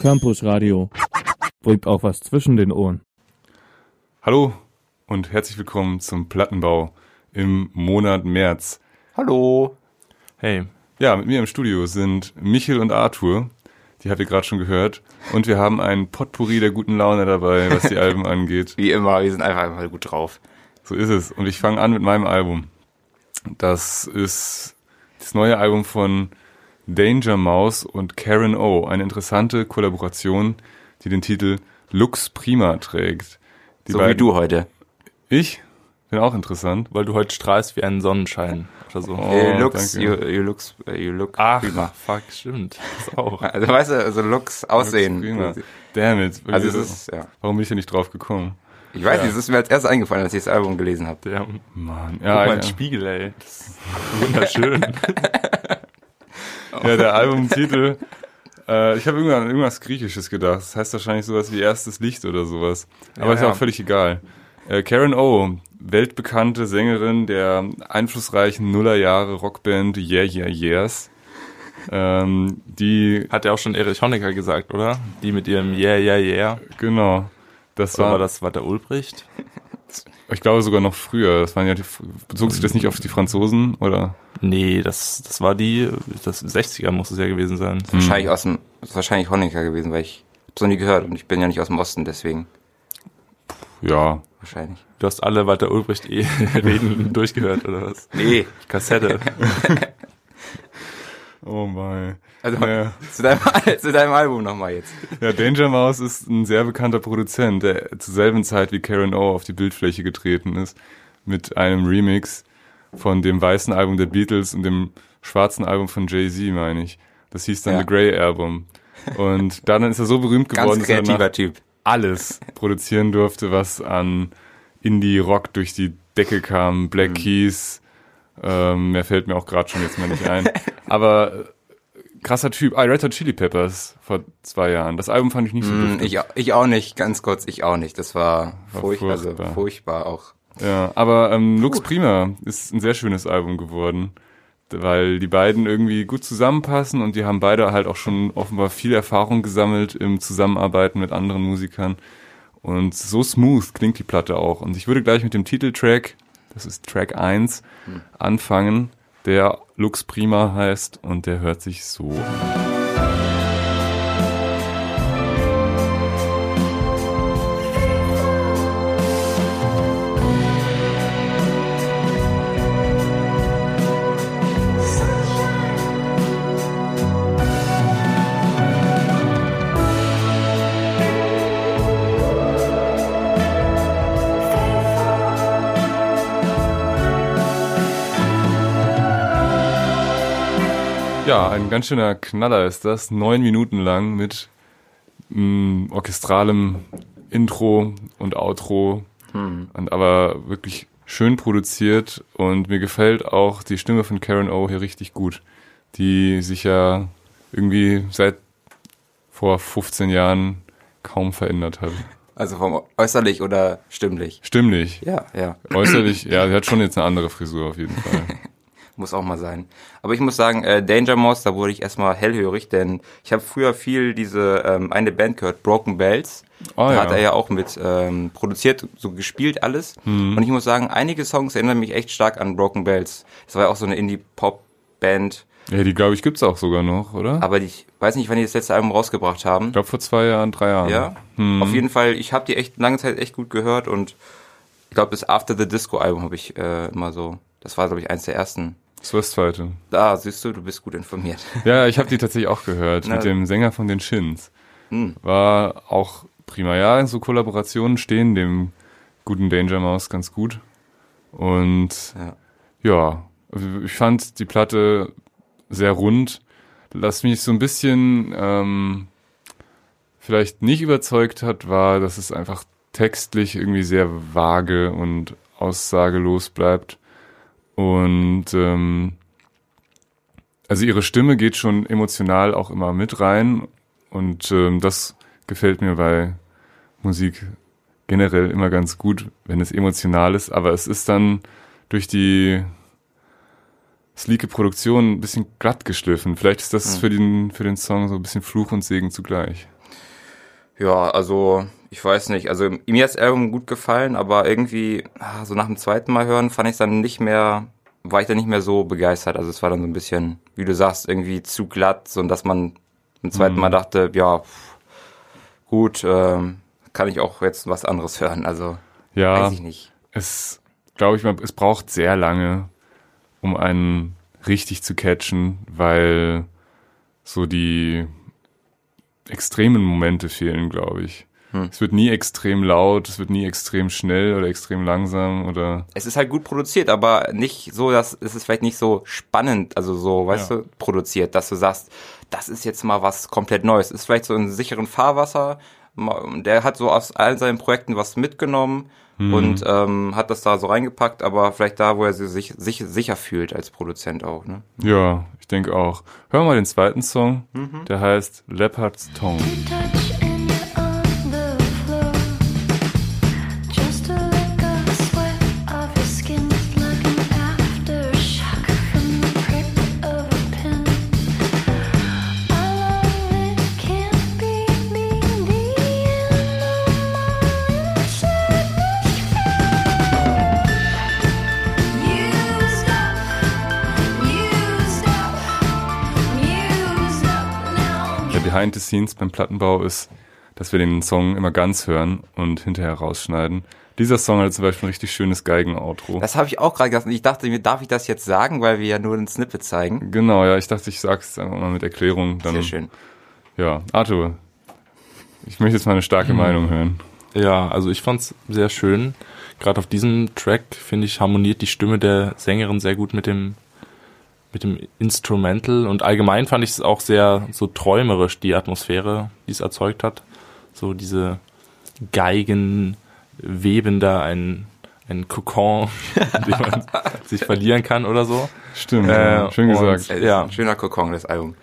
Campus Radio. Bringt auch was zwischen den Ohren. Hallo und herzlich willkommen zum Plattenbau im Monat März. Hallo. Hey. Ja, mit mir im Studio sind Michel und Arthur. Die habt ihr gerade schon gehört. Und wir haben ein Potpourri der guten Laune dabei, was die Alben angeht. Wie immer, wir sind einfach mal gut drauf. So ist es. Und ich fange an mit meinem Album. Das ist das neue Album von Danger Mouse und Karen O. Eine interessante Kollaboration, die den Titel Lux Prima trägt. Die so beiden, wie du heute. Ich? Bin auch interessant. Weil du heute strahlst wie ein Sonnenschein oder so. Oh, you, looks, you, you, looks, you look Ach, prima. fuck, stimmt. Das auch. Also weißt du, also Looks, Aussehen. Looks Damn it. Also es ist, ja. Warum bin ich da nicht drauf gekommen? Ich weiß ja. nicht, es ist mir als erstes eingefallen, als ich das Album gelesen habe. Ja, Mann. Ja, Guck mal ja. Spiegel, ey. Das ist wunderschön. ja, der Albumtitel. Äh, ich habe irgendwann irgendwas Griechisches gedacht. Das heißt wahrscheinlich sowas wie erstes Licht oder sowas. Aber ja, ist ja auch völlig egal. Äh, Karen O, weltbekannte Sängerin der einflussreichen Nullerjahre Rockband Yeah Yeah Yeahs. Ähm, die hat ja auch schon Erich Honecker gesagt, oder? Die mit ihrem Yeah Yeah Yeah. Genau. Das war, war das war der Ulbricht. Ich glaube sogar noch früher. Das waren ja die, bezog sich das nicht auf die Franzosen oder? Nee, das das war die das 60er muss es ja gewesen sein. Das wahrscheinlich aus dem das ist wahrscheinlich Honecker gewesen, weil ich hab's noch nie gehört und ich bin ja nicht aus dem Osten, deswegen. Ja, wahrscheinlich. Du hast alle Walter Ulbricht eh Reden durchgehört, oder was? Nee. Kassette. oh mein. Also ja. zu, deinem, zu deinem Album nochmal jetzt. Ja, Danger Mouse ist ein sehr bekannter Produzent, der zur selben Zeit wie Karen O auf die Bildfläche getreten ist, mit einem Remix von dem weißen Album der Beatles und dem schwarzen Album von Jay-Z, meine ich. Das hieß dann ja. The Grey Album. Und dann ist er so berühmt geworden, dass er Typ alles produzieren durfte, was an Indie-Rock durch die Decke kam. Black mhm. Keys, ähm, mehr fällt mir auch gerade schon jetzt mal nicht ein. Aber äh, krasser Typ. Ah, Red Hot Chili Peppers vor zwei Jahren. Das Album fand ich nicht so mm, ich, ich auch nicht, ganz kurz, ich auch nicht. Das war, war furchtbar, also furchtbar. Also furchtbar auch. Ja, aber ähm, Lux Prima ist ein sehr schönes Album geworden weil die beiden irgendwie gut zusammenpassen und die haben beide halt auch schon offenbar viel Erfahrung gesammelt im Zusammenarbeiten mit anderen Musikern. Und so smooth klingt die Platte auch. Und ich würde gleich mit dem Titeltrack, das ist Track 1, hm. anfangen, der Lux Prima heißt und der hört sich so an. Ja, ein ganz schöner Knaller ist das. Neun Minuten lang mit mh, mm, orchestralem Intro und Outro. Hm. Und aber wirklich schön produziert und mir gefällt auch die Stimme von Karen O hier richtig gut, die sich ja irgendwie seit vor 15 Jahren kaum verändert hat. Also vom äußerlich oder stimmlich? Stimmlich. Ja, ja. Äußerlich, ja, sie hat schon jetzt eine andere Frisur auf jeden Fall. muss auch mal sein. Aber ich muss sagen, äh, Danger Mouse, da wurde ich erstmal hellhörig, denn ich habe früher viel diese ähm, eine Band gehört, Broken Bells. Oh, da ja. hat er ja auch mit ähm, produziert, so gespielt alles. Mhm. Und ich muss sagen, einige Songs erinnern mich echt stark an Broken Bells. Das war ja auch so eine Indie-Pop-Band. Ja, die glaube ich gibt's auch sogar noch, oder? Aber ich weiß nicht, wann die das letzte Album rausgebracht haben. Ich glaube vor zwei Jahren, drei Jahren. Ja. Hm. Auf jeden Fall, ich habe die echt lange Zeit echt gut gehört und ich glaube das After the Disco Album habe ich äh, immer so. Das war glaube ich eins der ersten. Das zweite. Da, siehst du, du bist gut informiert. Ja, ich habe die tatsächlich auch gehört, Na. mit dem Sänger von den Shins. Hm. War auch prima. Ja, so Kollaborationen stehen dem guten Danger Mouse ganz gut. Und ja, ja ich fand die Platte sehr rund. Was mich so ein bisschen ähm, vielleicht nicht überzeugt hat, war, dass es einfach textlich irgendwie sehr vage und aussagelos bleibt. Und ähm, also ihre Stimme geht schon emotional auch immer mit rein. Und ähm, das gefällt mir bei Musik generell immer ganz gut, wenn es emotional ist. Aber es ist dann durch die sleeke Produktion ein bisschen glatt geschliffen. Vielleicht ist das mhm. für den, für den Song so ein bisschen Fluch und Segen zugleich. Ja, also ich weiß nicht. Also mir hat das Album gut gefallen, aber irgendwie ah, so nach dem zweiten Mal hören fand ich es dann nicht mehr, war ich dann nicht mehr so begeistert. Also es war dann so ein bisschen, wie du sagst, irgendwie zu glatt, so dass man beim zweiten mhm. Mal dachte, ja, gut, ähm, kann ich auch jetzt was anderes hören. Also ja, weiß ich nicht. Es glaube ich, es braucht sehr lange, um einen richtig zu catchen, weil so die extremen Momente fehlen, glaube ich. Hm. Es wird nie extrem laut, es wird nie extrem schnell oder extrem langsam oder. Es ist halt gut produziert, aber nicht so, dass es ist vielleicht nicht so spannend, also so, weißt ja. du, produziert, dass du sagst, das ist jetzt mal was komplett Neues. Es ist vielleicht so in sicheren Fahrwasser. Der hat so aus allen seinen Projekten was mitgenommen hm. und ähm, hat das da so reingepackt, aber vielleicht da, wo er sich, sich sicher fühlt als Produzent auch. Ne? Ja, ich denke auch. Hören wir mal den zweiten Song, mhm. der heißt Leopard's Tongue. Behind the Scenes beim Plattenbau ist, dass wir den Song immer ganz hören und hinterher rausschneiden. Dieser Song hat zum Beispiel ein richtig schönes Geigen-Outro. Das habe ich auch gerade gesagt. Ich dachte mir, darf ich das jetzt sagen, weil wir ja nur ein Snippet zeigen? Genau, ja. Ich dachte, ich sag's einfach mal mit Erklärung. Dann, Sehr schön. Ja, Arthur, ich möchte jetzt mal eine starke hm. Meinung hören. Ja, also ich fand's sehr schön. Gerade auf diesem Track, finde ich, harmoniert die Stimme der Sängerin sehr gut mit dem mit dem Instrumental und allgemein fand ich es auch sehr so träumerisch, die Atmosphäre, die es erzeugt hat. So diese Geigen weben da ein, ein Kokon, in dem man sich verlieren kann oder so. Stimmt, äh, schön gesagt. Und, ja. schöner Kokon, das Album.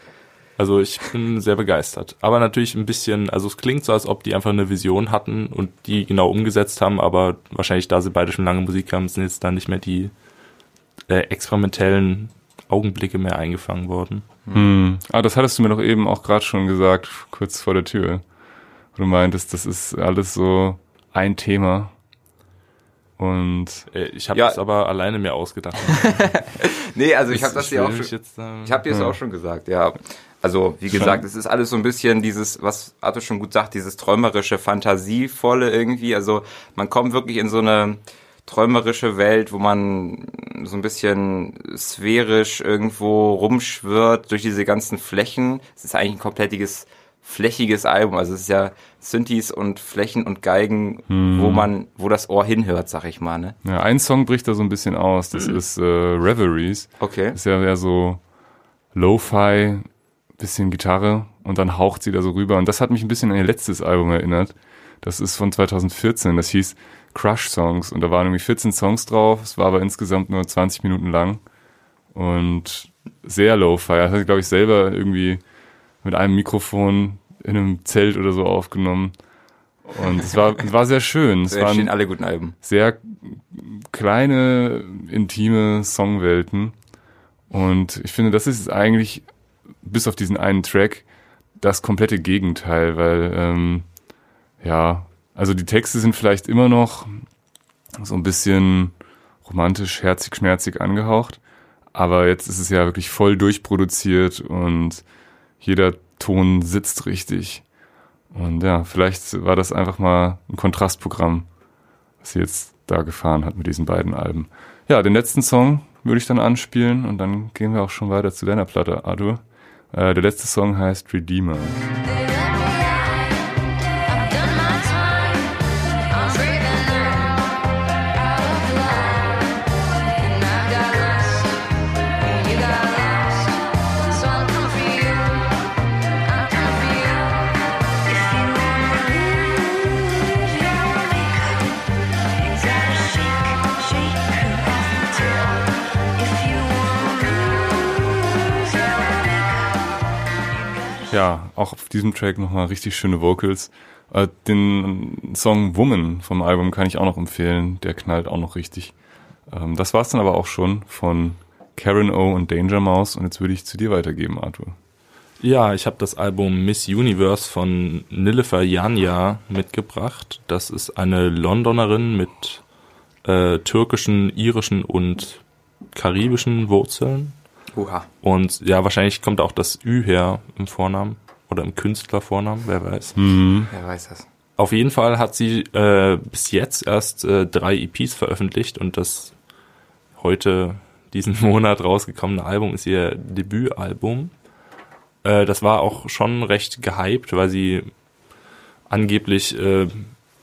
Also ich bin sehr begeistert. Aber natürlich ein bisschen, also es klingt so, als ob die einfach eine Vision hatten und die genau umgesetzt haben, aber wahrscheinlich, da sie beide schon lange Musik haben, sind jetzt dann nicht mehr die äh, experimentellen Augenblicke mehr eingefangen worden. Hm. Ah, das hattest du mir doch eben auch gerade schon gesagt, kurz vor der Tür. Du meintest, das ist alles so ein Thema. Und äh, ich habe ja. das aber alleine mir ausgedacht. nee, also ich habe das dir auch schon. Jetzt, ähm, ich habe dir das ja. auch schon gesagt, ja. Also wie gesagt, es ist alles so ein bisschen dieses, was Arthur schon gut sagt, dieses träumerische, fantasievolle irgendwie. Also man kommt wirklich in so eine träumerische Welt, wo man so ein bisschen sphärisch irgendwo rumschwirrt durch diese ganzen Flächen. Es ist eigentlich ein komplettiges flächiges Album. Also es ist ja Synthes und Flächen und Geigen, hm. wo man, wo das Ohr hinhört, sag ich mal. Ne? Ja, ein Song bricht da so ein bisschen aus. Das mhm. ist äh, Reveries. Okay. Das ist ja eher so Lo-Fi, bisschen Gitarre und dann haucht sie da so rüber. Und das hat mich ein bisschen an ihr letztes Album erinnert. Das ist von 2014. Das hieß Crush-Songs und da waren irgendwie 14 Songs drauf. Es war aber insgesamt nur 20 Minuten lang und sehr low-fi. Das hat, glaube ich, selber irgendwie mit einem Mikrofon in einem Zelt oder so aufgenommen. Und es war, es war sehr schön. Es waren alle guten Alben. Sehr kleine, intime Songwelten. Und ich finde, das ist eigentlich, bis auf diesen einen Track, das komplette Gegenteil, weil, ähm, ja, also die Texte sind vielleicht immer noch so ein bisschen romantisch, herzig, schmerzig angehaucht. Aber jetzt ist es ja wirklich voll durchproduziert und jeder Ton sitzt richtig. Und ja, vielleicht war das einfach mal ein Kontrastprogramm, was sie jetzt da gefahren hat mit diesen beiden Alben. Ja, den letzten Song würde ich dann anspielen und dann gehen wir auch schon weiter zu deiner Platte, Arthur. Äh, der letzte Song heißt Redeemer. Auch auf diesem Track nochmal richtig schöne Vocals. Äh, den Song Woman vom Album kann ich auch noch empfehlen. Der knallt auch noch richtig. Ähm, das war's dann aber auch schon von Karen O und Danger Mouse und jetzt würde ich zu dir weitergeben, Arthur. Ja, ich habe das Album Miss Universe von Nilüfer Janja mitgebracht. Das ist eine Londonerin mit äh, türkischen, irischen und karibischen Wurzeln. Oha. Und ja, wahrscheinlich kommt auch das Ü her im Vornamen oder im Künstlervornamen, wer weiß. Mhm. Wer weiß das. Auf jeden Fall hat sie äh, bis jetzt erst äh, drei EPs veröffentlicht und das heute diesen Monat rausgekommene Album ist ihr Debütalbum. Äh, das war auch schon recht gehypt, weil sie angeblich äh,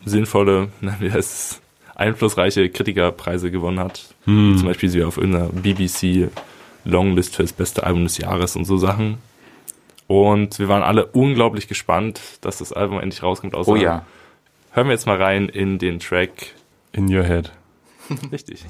sinnvolle, na, wie heißt es, einflussreiche Kritikerpreise gewonnen hat. Hm. Zum Beispiel sie auf irgendeiner BBC Longlist für das beste Album des Jahres und so Sachen. Und wir waren alle unglaublich gespannt, dass das Album endlich rauskommt. Außer oh ja. Hören wir jetzt mal rein in den Track In Your Head. Richtig.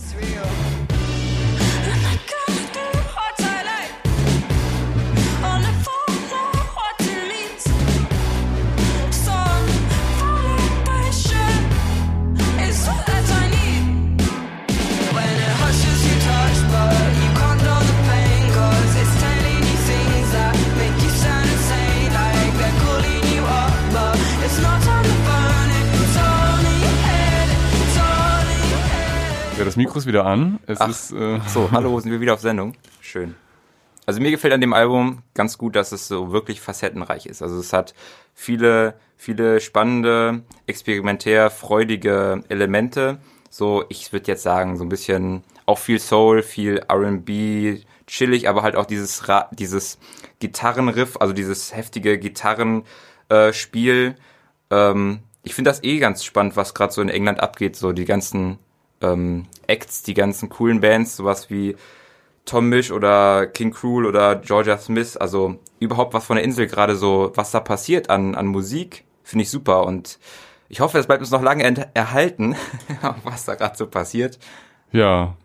Das Mikro ist wieder an. Es Ach, ist, äh so, hallo, sind wir wieder auf Sendung. Schön. Also mir gefällt an dem Album ganz gut, dass es so wirklich facettenreich ist. Also es hat viele, viele spannende, experimentär freudige Elemente. So, ich würde jetzt sagen, so ein bisschen auch viel Soul, viel R&B, chillig, aber halt auch dieses Ra dieses Gitarrenriff, also dieses heftige Gitarrenspiel. Äh, ähm, ich finde das eh ganz spannend, was gerade so in England abgeht, so die ganzen ähm, Acts, die ganzen coolen Bands, sowas wie Tom Misch oder King Cruel oder Georgia Smith, also überhaupt was von der Insel gerade so, was da passiert an, an Musik, finde ich super und ich hoffe, es bleibt uns noch lange erhalten, was da gerade so passiert. Ja,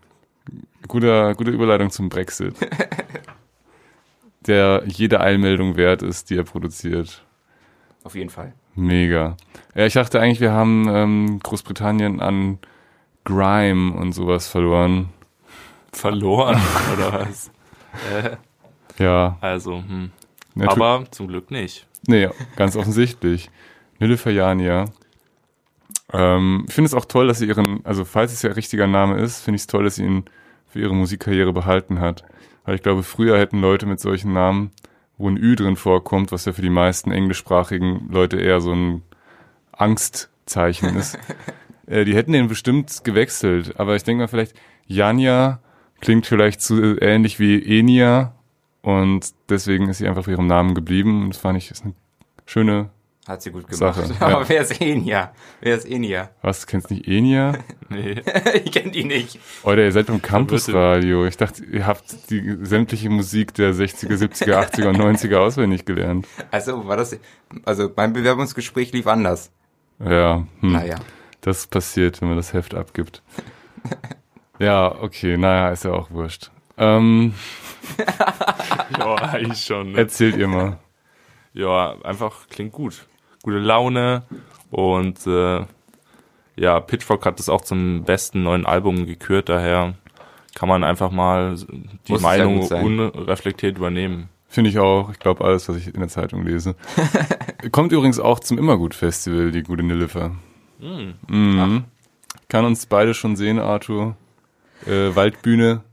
guter, gute Überleitung zum Brexit. der jede Eilmeldung wert ist, die er produziert. Auf jeden Fall. Mega. Ja, ich dachte eigentlich, wir haben ähm, Großbritannien an Grime und sowas verloren. Verloren, oder was? Äh, ja. Also, hm. Aber zum Glück nicht. Nee, ganz offensichtlich. Nilüfer Ähm, ich finde es auch toll, dass sie ihren, also falls es ja richtiger Name ist, finde ich es toll, dass sie ihn für ihre Musikkarriere behalten hat. Weil ich glaube, früher hätten Leute mit solchen Namen, wo ein Ü drin vorkommt, was ja für die meisten englischsprachigen Leute eher so ein Angstzeichen ist, Äh, die hätten den bestimmt gewechselt, aber ich denke mal vielleicht, Janja klingt vielleicht zu ähnlich wie Enia und deswegen ist sie einfach für ihrem Namen geblieben und das fand ich ist eine schöne hat sie gut gemacht. Sache. Aber ja. wer ist Enia? Wer ist Enia? Was, du kennst nicht Enia? nee. ich kenn die nicht. Oder ihr seid beim Campusradio. Ich dachte, ihr habt die sämtliche Musik der 60er, 70er, 80er und 90er auswendig gelernt. Also war das, also mein Bewerbungsgespräch lief anders. Ja. Hm. Naja. Das passiert, wenn man das Heft abgibt. ja, okay, naja, ist ja auch wurscht. Ähm, ja, eigentlich schon. Ne? Erzählt ihr mal. Ja, einfach klingt gut. Gute Laune und äh, ja, Pitchfork hat es auch zum besten neuen Album gekürt, daher kann man einfach mal die Muss Meinung ja unreflektiert übernehmen. Finde ich auch. Ich glaube alles, was ich in der Zeitung lese. Kommt übrigens auch zum Immergut-Festival, die gute Nillifer. Mhm. Mhm. Kann uns beide schon sehen, Arthur. Äh, Waldbühne.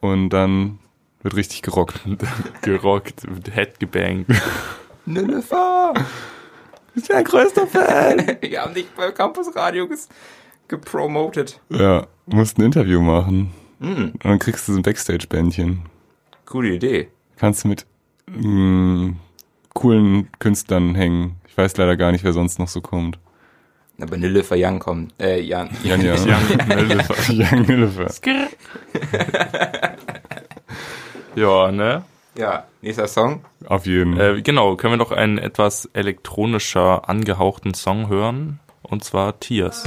Und dann wird richtig gerockt. gerockt, Head gebankt. Nilüfer! Ich bin dein größter Fan! Wir haben dich beim Campus Radio gepromotet. Ja, musst ein Interview machen. Mhm. Und dann kriegst du so ein Backstage-Bändchen. Coole Idee. Kannst du mit mh, mm, coolen Künstlern hängen. Ich weiß leider gar nicht, wer sonst noch so kommt. Aber Nilüfer Young kommt. Äh, Jan. Jan, ja. Young Nilüfer. Young Nilüfer. ja, ne? Ja, nächster Song. Auf jeden. Äh, genau, können wir noch einen etwas elektronischer angehauchten Song hören. Und zwar Tears.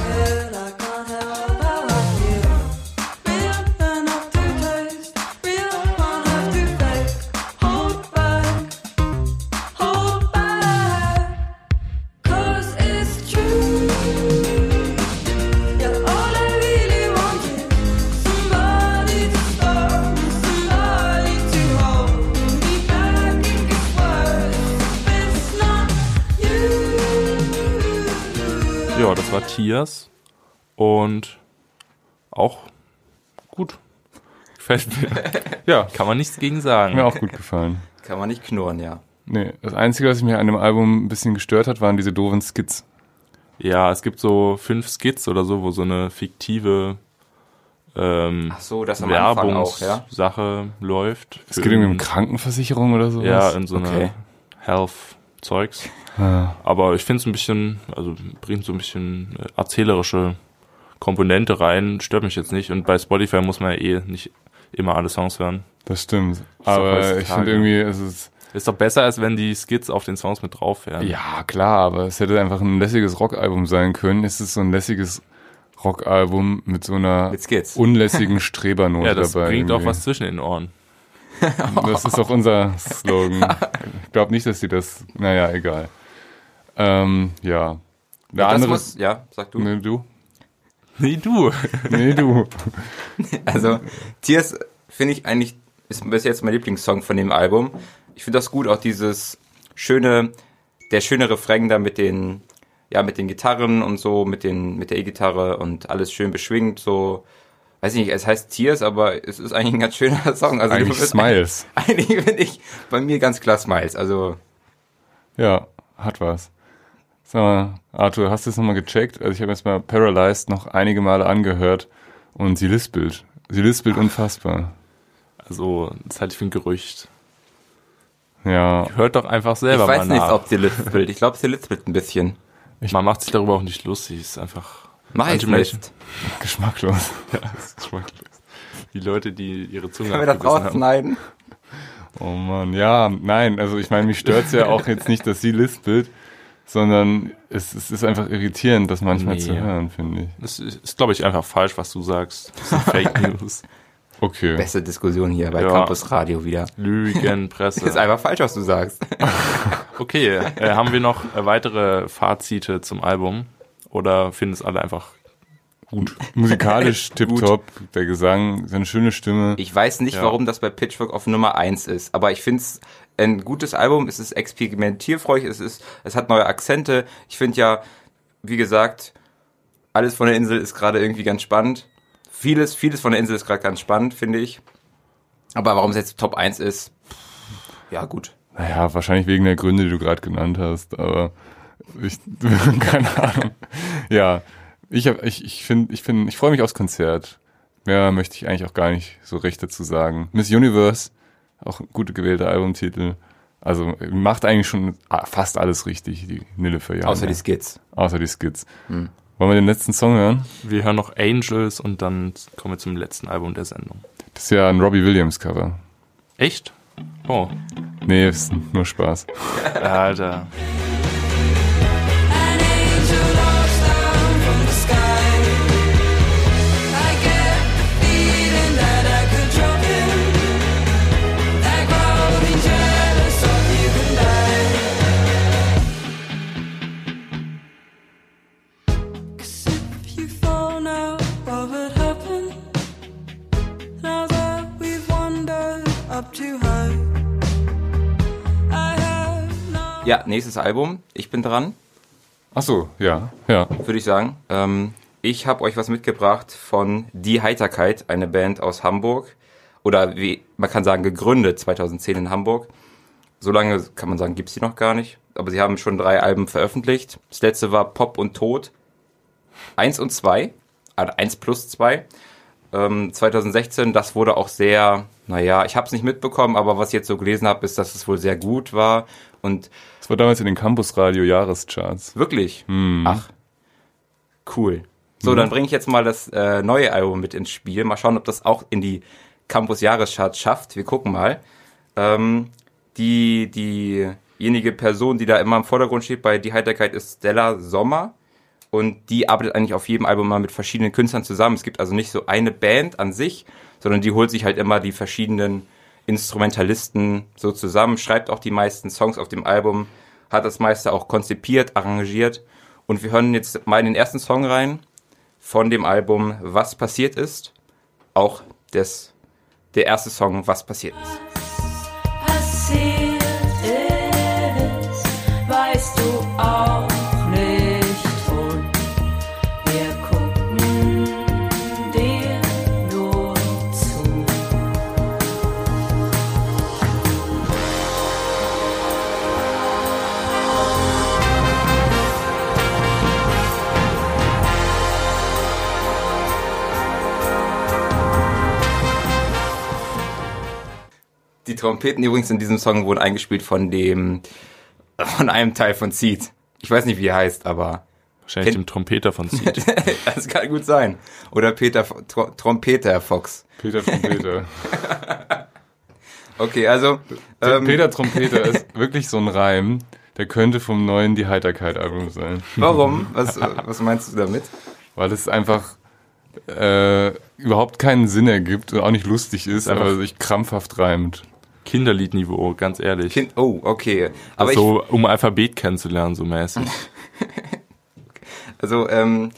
Tiers und auch gut. Gefällt mir. ja. Kann man nichts gegen sagen. Mir auch gut gefallen. Kann man nicht knurren, ja. Nee, das Einzige, was mich an dem Album ein bisschen gestört hat, waren diese doofen Skits. Ja, es gibt so fünf Skits oder so, wo so eine fiktive ähm, Ach so, das am Werbungs auch, ja? läuft. Es geht irgendwie um Krankenversicherung oder so. Ja, in so okay. eine Health-Zeugs. Ja. Aber ich finde es ein bisschen, also bringt so ein bisschen äh, erzählerische Komponente rein, stört mich jetzt nicht. Und bei Spotify muss man ja eh nicht immer alle Songs hören. Das stimmt. Aber ich finde irgendwie, es ist. Ist doch besser, als wenn die Skits auf den Songs mit drauf wären. Ja, klar, aber es hätte einfach ein lässiges Rockalbum sein können. Es ist so ein lässiges Rockalbum mit so einer mit unlässigen Strebernote ja, das dabei. bringt irgendwie. auch was zwischen den Ohren. Das ist auch unser Slogan. Ich glaube nicht, dass sie das. Naja, egal. Ähm, ja. Der ja, andere. Muss, ja, sag du. Nee, du. Nee, du. nee, du. Also, Tears finde ich eigentlich, ist bis jetzt mein Lieblingssong von dem Album. Ich finde das gut, auch dieses schöne, der schöne Refrain da mit den, ja, mit den Gitarren und so, mit den, mit der E-Gitarre und alles schön beschwingt, so, weiß ich nicht, es heißt Tears, aber es ist eigentlich ein ganz schöner Song. Also eigentlich Smiles. Eigentlich, eigentlich finde ich bei mir ganz klar Smiles, also. Ja, hat was. So, Arthur, hast du es nochmal gecheckt? Also ich habe jetzt mal Paralyzed noch einige Male angehört und sie lispelt. Sie lispelt unfassbar. Also, das halte ich für ein Gerücht. Ja. Hört doch einfach selber mal Ich weiß nicht, nach. ob sie lispelt. Ich glaube, sie lispelt ein bisschen. Ich Man macht sich darüber auch nicht lustig. Ist einfach Mach ich nicht. Geschmacklos. ja, ist geschmacklos. Die Leute, die ihre Zunge Können wir das rausschneiden? Oh man, ja, nein, also ich meine, mich stört's ja auch jetzt nicht, dass sie lispelt sondern es, es ist einfach irritierend, das manchmal nee. zu hören, finde ich. Das ist, ist glaube ich, einfach falsch, was du sagst. Das sind Fake News. Okay. Beste Diskussion hier bei ja. Campus Radio wieder. Lügenpresse. ist einfach falsch, was du sagst. okay, äh, haben wir noch weitere Fazite zum Album? Oder finden es alle einfach gut? Musikalisch tipptopp, der Gesang, seine schöne Stimme. Ich weiß nicht, ja. warum das bei Pitchfork auf Nummer eins ist, aber ich finde es ein gutes Album, es ist experimentierfreudig, es ist, es hat neue Akzente. Ich finde ja, wie gesagt, alles von der Insel ist gerade irgendwie ganz spannend. Vieles, vieles von der Insel ist gerade ganz spannend, finde ich. Aber warum es jetzt Top 1 ist, ja gut. Naja, wahrscheinlich wegen der Gründe, die du gerade genannt hast, aber ich, keine Ahnung. Ja, ich hab, ich, ich finde, ich finde, ich freue mich aufs Konzert. Mehr möchte ich eigentlich auch gar nicht so recht dazu sagen. Miss Universe auch gut gewählter Albumtitel. Also macht eigentlich schon fast alles richtig, die Nille für Jahre. Außer die Skits. Außer die Skits. Hm. Wollen wir den letzten Song hören? Wir hören noch Angels und dann kommen wir zum letzten Album der Sendung. Das ist ja ein Robbie Williams Cover. Echt? Oh. Nee, ist nur Spaß. Alter. Ja, nächstes Album. Ich bin dran. Ach so, ja, ja. Würde ich sagen. Ähm, ich habe euch was mitgebracht von Die Heiterkeit, eine Band aus Hamburg. Oder wie man kann sagen, gegründet 2010 in Hamburg. So lange kann man sagen, gibt's sie noch gar nicht. Aber sie haben schon drei Alben veröffentlicht. Das letzte war Pop und Tod. Eins und zwei. Also eins plus zwei. Ähm, 2016, das wurde auch sehr, naja, ich habe es nicht mitbekommen, aber was ich jetzt so gelesen habe, ist, dass es wohl sehr gut war und das war damals in den Campusradio Jahrescharts. Wirklich? Hm. Ach, cool. So, hm. dann bringe ich jetzt mal das äh, neue Album mit ins Spiel. Mal schauen, ob das auch in die Campus Jahrescharts schafft. Wir gucken mal. Ähm, die diejenige Person, die da immer im Vordergrund steht bei Die Heiterkeit, ist Stella Sommer. Und die arbeitet eigentlich auf jedem Album mal mit verschiedenen Künstlern zusammen. Es gibt also nicht so eine Band an sich, sondern die holt sich halt immer die verschiedenen Instrumentalisten so zusammen, schreibt auch die meisten Songs auf dem Album, hat das meiste auch konzipiert, arrangiert. Und wir hören jetzt mal in den ersten Song rein von dem Album Was passiert ist. Auch des, der erste Song Was passiert ist. Trompeten übrigens in diesem Song wurden eingespielt von dem, von einem Teil von Seed. Ich weiß nicht, wie er heißt, aber. Wahrscheinlich dem Trompeter von Seed. das kann gut sein. Oder Peter, Tr Trompeter Fox. Peter Trompeter. okay, also. Ähm, Peter Trompeter ist wirklich so ein Reim, der könnte vom neuen Die Heiterkeit-Album sein. Warum? Was, was meinst du damit? Weil es einfach äh, überhaupt keinen Sinn ergibt und auch nicht lustig ist, aber sich krampfhaft reimt. Kinderliedniveau, ganz ehrlich. Kind, oh, okay. Aber so, um Alphabet kennenzulernen, so mäßig. also, ähm,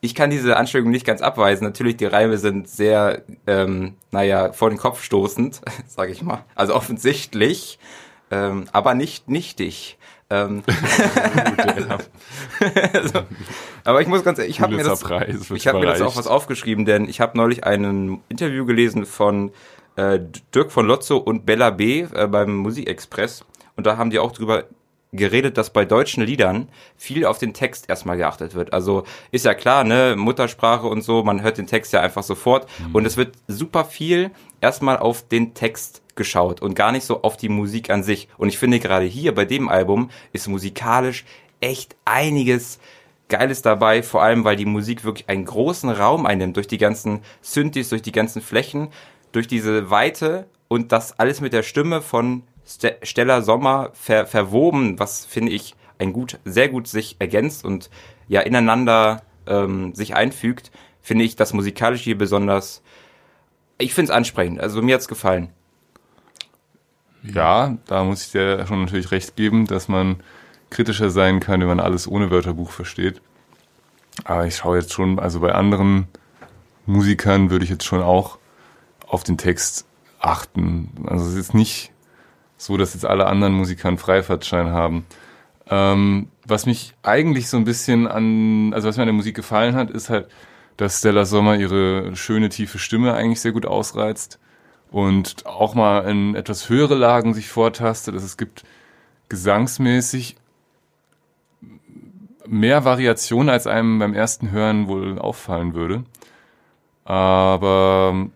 ich kann diese Anschuldigung nicht ganz abweisen. Natürlich, die Reime sind sehr, ähm, naja, vor den Kopf stoßend, sag ich mal. Also offensichtlich, ähm, aber nicht nichtig. Ähm, also, aber ich muss ganz ehrlich, ich habe mir das, ich habe mir das auch was aufgeschrieben, denn ich habe neulich ein Interview gelesen von äh, Dirk von Lotzo und Bella B. Äh, beim Musikexpress und da haben die auch drüber geredet, dass bei deutschen Liedern viel auf den Text erstmal geachtet wird. Also ist ja klar, ne, Muttersprache und so, man hört den Text ja einfach sofort mhm. und es wird super viel erstmal auf den Text geschaut und gar nicht so auf die Musik an sich. Und ich finde gerade hier bei dem Album ist musikalisch echt einiges Geiles dabei, vor allem weil die Musik wirklich einen großen Raum einnimmt durch die ganzen Synthes, durch die ganzen Flächen, durch diese Weite und das alles mit der Stimme von Stella Sommer ver verwoben, was finde ich ein gut, sehr gut sich ergänzt und ja ineinander ähm, sich einfügt, finde ich das musikalisch hier besonders. Ich finde es ansprechend. Also mir hat's gefallen. Ja, da muss ich dir schon natürlich recht geben, dass man kritischer sein kann, wenn man alles ohne Wörterbuch versteht. Aber ich schaue jetzt schon, also bei anderen Musikern würde ich jetzt schon auch auf den Text achten. Also es ist nicht so, dass jetzt alle anderen Musiker einen Freifahrtschein haben. Ähm, was mich eigentlich so ein bisschen an, also was mir an der Musik gefallen hat, ist halt, dass Stella Sommer ihre schöne tiefe Stimme eigentlich sehr gut ausreizt und auch mal in etwas höhere Lagen sich vortastet. Also es gibt gesangsmäßig mehr Variation, als einem beim ersten Hören wohl auffallen würde. Aber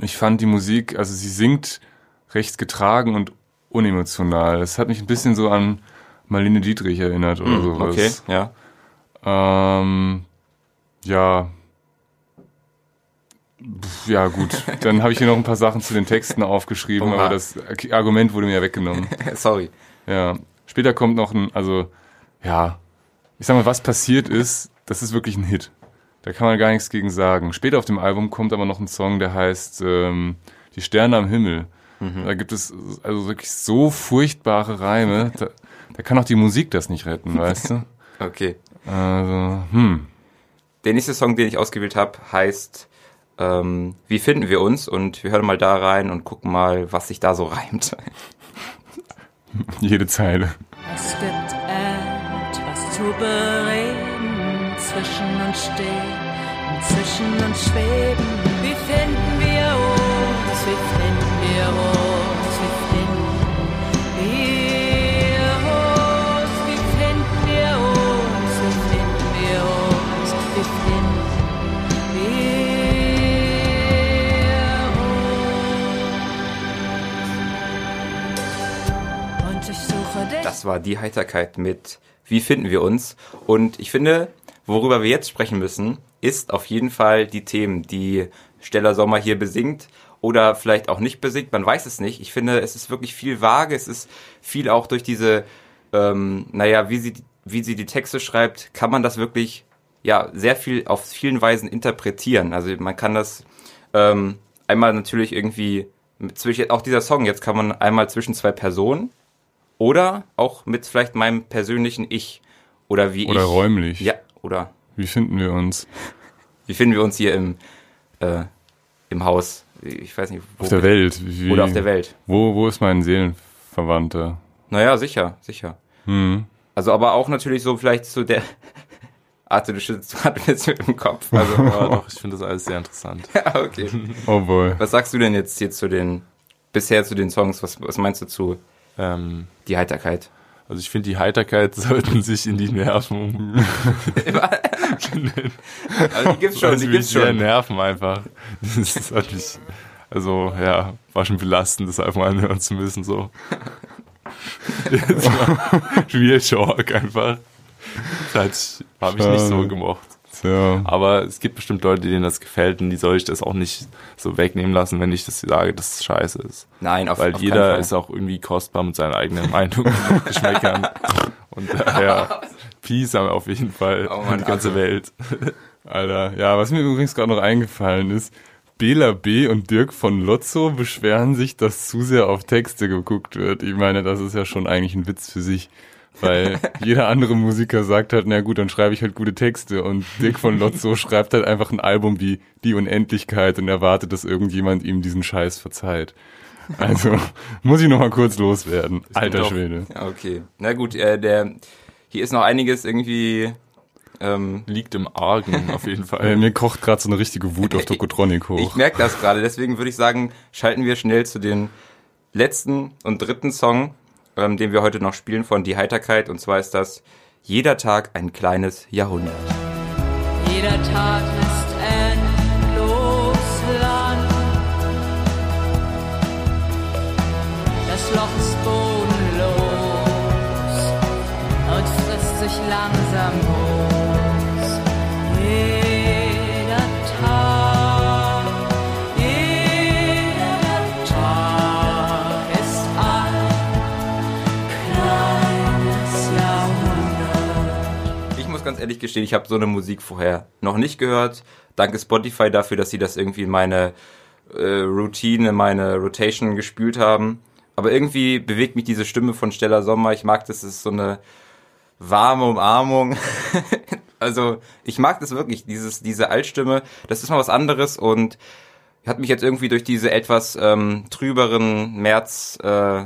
ich fand die Musik, also sie singt recht getragen und unemotional. Es hat mich ein bisschen so an Marlene Dietrich erinnert oder mm, sowas. Okay, ja. Ähm, ja, ja, gut. Dann habe ich hier noch ein paar Sachen zu den Texten aufgeschrieben, Oha. aber das Argument wurde mir ja weggenommen. Sorry. Ja. Später kommt noch ein, also, ja, ich sag mal, was passiert ist, das ist wirklich ein Hit. Da kann man gar nichts gegen sagen. Später auf dem Album kommt aber noch ein Song, der heißt ähm, Die Sterne am Himmel. Mhm. Da gibt es also wirklich so furchtbare Reime. Da, da kann auch die Musik das nicht retten, weißt du? Okay. Also, hm. Der nächste Song, den ich ausgewählt habe, heißt ähm, wie finden wir uns und wir hören mal da rein und gucken mal, was sich da so reimt. Jede Zeile. Es gibt etwas zu bereden und zwischen uns schweben. Wie finden wir uns? Wie finden wir uns? Wie finden wir uns? Wie finden wir uns? Wie finden wir Das war die Heiterkeit mit Wie finden wir uns? Und ich finde, worüber wir jetzt sprechen müssen, ist auf jeden Fall die Themen, die Stella Sommer hier besingt oder vielleicht auch nicht besingt. Man weiß es nicht. Ich finde, es ist wirklich viel vage. Es ist viel auch durch diese, ähm, naja, wie sie, wie sie die Texte schreibt, kann man das wirklich, ja, sehr viel auf vielen Weisen interpretieren. Also man kann das ähm, einmal natürlich irgendwie zwischen, auch dieser Song, jetzt kann man einmal zwischen zwei Personen oder auch mit vielleicht meinem persönlichen Ich. Oder wie oder ich. Oder räumlich. Ja, oder. Wie finden wir uns? Wie finden wir uns hier im, äh, im Haus? Ich weiß nicht. Wo auf der Welt. Wie, oder auf der Welt. Wo, wo ist mein Seelenverwandter? Naja, sicher, sicher. Hm. Also aber auch natürlich so vielleicht zu der... Arte, du schüttelst gerade jetzt mit dem Kopf. Also, ja, doch, ich finde das alles sehr interessant. ja, okay. Oh boy. Was sagst du denn jetzt hier zu den, bisher zu den Songs? Was, was meinst du zu ähm, die Heiterkeit. Also ich finde, die Heiterkeit sollten sich in die Nerven. also die gibt's schon, die gibt's schon. Nerven einfach. Das hat mich Also ja, war schon belastend, das einfach mal anhören zu müssen. So. Real Talk einfach. Das habe ich nicht so gemocht. Ja. Aber es gibt bestimmt Leute, denen das gefällt und die soll ich das auch nicht so wegnehmen lassen, wenn ich das sage, dass es scheiße ist. Nein, auf Weil auf jeder ist auch irgendwie kostbar mit seinen eigenen Meinungen und Geschmäckern. Und daher Peace haben wir auf jeden Fall oh Mann, die ganze also. Welt. Alter, ja, was mir übrigens gerade noch eingefallen ist, Bela B. und Dirk von Lotzo beschweren sich, dass zu sehr auf Texte geguckt wird. Ich meine, das ist ja schon eigentlich ein Witz für sich. Weil jeder andere Musiker sagt halt, na gut, dann schreibe ich halt gute Texte. Und Dirk von Lotzo schreibt halt einfach ein Album wie Die Unendlichkeit und erwartet, dass irgendjemand ihm diesen Scheiß verzeiht. Also muss ich noch mal kurz loswerden. Alter Schwede. Okay. Na gut, äh, der hier ist noch einiges irgendwie ähm, liegt im Argen auf jeden Fall. Äh, mir kocht gerade so eine richtige Wut auf Tokotronic hoch. Ich merke das gerade, deswegen würde ich sagen, schalten wir schnell zu den letzten und dritten Song, ähm, den wir heute noch spielen von Die Heiterkeit. Und zwar ist das Jeder Tag ein kleines Jahrhundert. Jeder Tag ist endlos lang. Das Loch ist bodenlos und frisst sich langsam hoch. Ganz ehrlich gestehen, ich habe so eine Musik vorher noch nicht gehört. Danke Spotify dafür, dass sie das irgendwie in meine äh, Routine, in meine Rotation gespült haben. Aber irgendwie bewegt mich diese Stimme von Stella Sommer. Ich mag das, ist so eine warme Umarmung. also ich mag das wirklich, dieses, diese Altstimme. Das ist mal was anderes und hat mich jetzt irgendwie durch diese etwas ähm, trüberen März äh,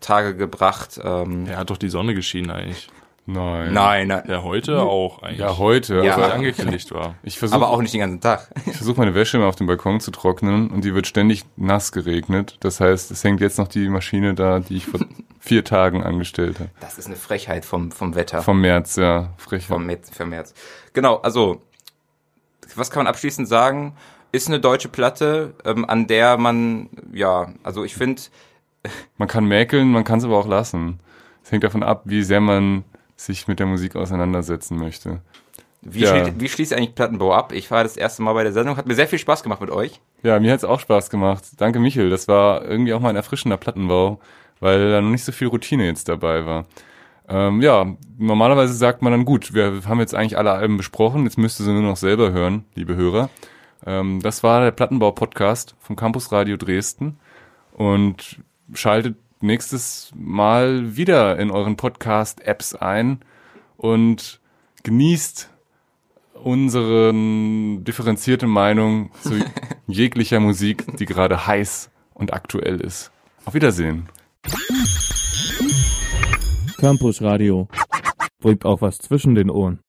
Tage gebracht. Ähm, ja, hat doch die Sonne geschienen eigentlich. Nein. Nein, nein. Ja, heute auch eigentlich. Ja, heute. Ja. Weil angekündigt war. Ich versuch, Aber auch nicht den ganzen Tag. Ich versuche meine Wäsche immer auf dem Balkon zu trocknen und die wird ständig nass geregnet. Das heißt, es hängt jetzt noch die Maschine da, die ich vor vier Tagen angestellt habe. Das ist eine Frechheit vom, vom Wetter. Vom März, ja. Frechheit. Vom, vom März. Genau, also, was kann man abschließend sagen? Ist eine deutsche Platte, ähm, an der man, ja, also ich finde... Man kann mäkeln, man kann es aber auch lassen. Es hängt davon ab, wie sehr man sich mit der Musik auseinandersetzen möchte. Wie, ja. schließt, wie schließt eigentlich Plattenbau ab? Ich war das erste Mal bei der Sendung, hat mir sehr viel Spaß gemacht mit euch. Ja, mir hat's auch Spaß gemacht. Danke Michel, das war irgendwie auch mal ein erfrischender Plattenbau, weil da noch nicht so viel Routine jetzt dabei war. Ähm, ja, normalerweise sagt man dann gut, wir haben jetzt eigentlich alle Alben besprochen, jetzt müsst ihr sie nur noch selber hören, liebe Hörer. Ähm, das war der Plattenbau-Podcast vom Campus Radio Dresden und schaltet nächstes Mal wieder in euren Podcast-Apps ein und genießt unsere differenzierte Meinung zu jeglicher Musik, die gerade heiß und aktuell ist. Auf Wiedersehen. Campus Radio bringt auch was zwischen den Ohren.